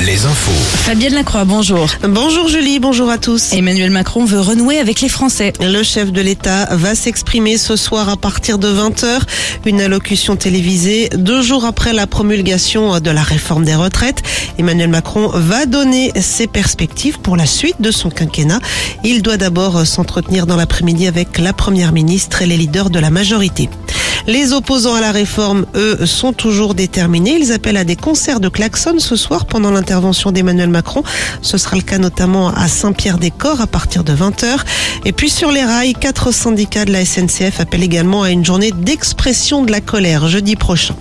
les infos. Fabienne Lacroix, bonjour. Bonjour Julie, bonjour à tous. Emmanuel Macron veut renouer avec les Français. Le chef de l'État va s'exprimer ce soir à partir de 20h. Une allocution télévisée deux jours après la promulgation de la réforme des retraites. Emmanuel Macron va donner ses perspectives pour la suite de son quinquennat. Il doit d'abord s'entretenir dans l'après-midi avec la première ministre et les leaders de la majorité. Les opposants à la réforme, eux, sont toujours déterminés. Ils appellent à des concerts de klaxons ce soir pendant l'intervention d'Emmanuel Macron. Ce sera le cas notamment à Saint-Pierre-des-Corps à partir de 20h. Et puis sur les rails, quatre syndicats de la SNCF appellent également à une journée d'expression de la colère jeudi prochain.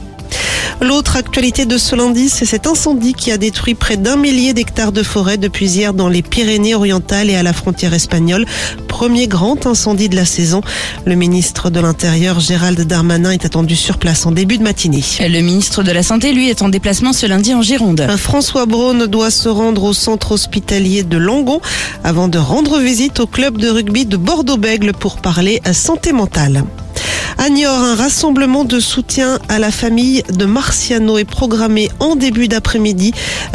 L'autre actualité de ce lundi, c'est cet incendie qui a détruit près d'un millier d'hectares de forêt depuis hier dans les Pyrénées-Orientales et à la frontière espagnole. Premier grand incendie de la saison. Le ministre de l'Intérieur, Gérald Darmanin, est attendu sur place en début de matinée. Le ministre de la Santé, lui, est en déplacement ce lundi en Gironde. François Braun doit se rendre au centre hospitalier de Langon avant de rendre visite au club de rugby de Bordeaux-Bègle pour parler santé mentale. À un rassemblement de soutien à la famille de Marciano est programmé en début d'après-midi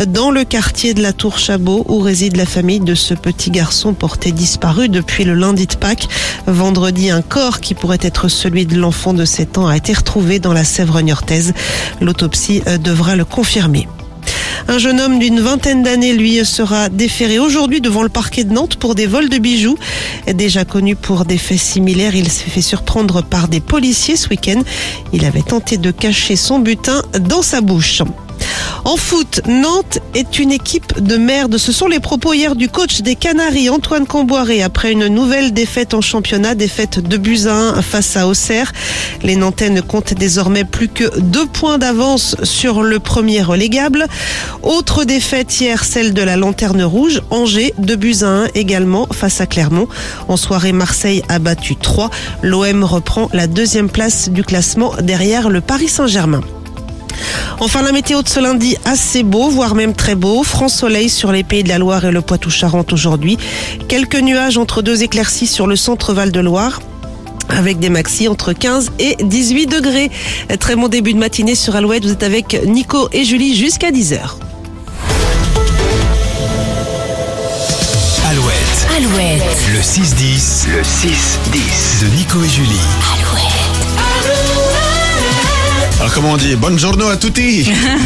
dans le quartier de la Tour Chabot où réside la famille de ce petit garçon porté disparu depuis le lundi de Pâques. Vendredi, un corps qui pourrait être celui de l'enfant de 7 ans a été retrouvé dans la Sèvre niortaise. L'autopsie euh, devra le confirmer. Un jeune homme d'une vingtaine d'années, lui, sera déféré aujourd'hui devant le parquet de Nantes pour des vols de bijoux. Déjà connu pour des faits similaires, il s'est fait surprendre par des policiers ce week-end. Il avait tenté de cacher son butin dans sa bouche. En foot, Nantes est une équipe de merde. Ce sont les propos hier du coach des Canaries, Antoine Camboiré, après une nouvelle défaite en championnat, défaite de buts à 1 face à Auxerre. Les Nantais ne comptent désormais plus que deux points d'avance sur le premier relégable. Autre défaite hier, celle de la Lanterne Rouge, Angers, deux buts à 1 également face à Clermont. En soirée, Marseille a battu 3. L'OM reprend la deuxième place du classement derrière le Paris Saint-Germain. Enfin, la météo de ce lundi, assez beau, voire même très beau. Franc soleil sur les pays de la Loire et le Poitou-Charentes aujourd'hui. Quelques nuages entre deux éclaircies sur le centre Val-de-Loire avec des maxis entre 15 et 18 degrés. Très bon début de matinée sur Alouette. Vous êtes avec Nico et Julie jusqu'à 10h. Alouette, Alouette. le 6-10, le 6-10 de Nico et Julie. Alors comment on dit? Bonne journée à tutti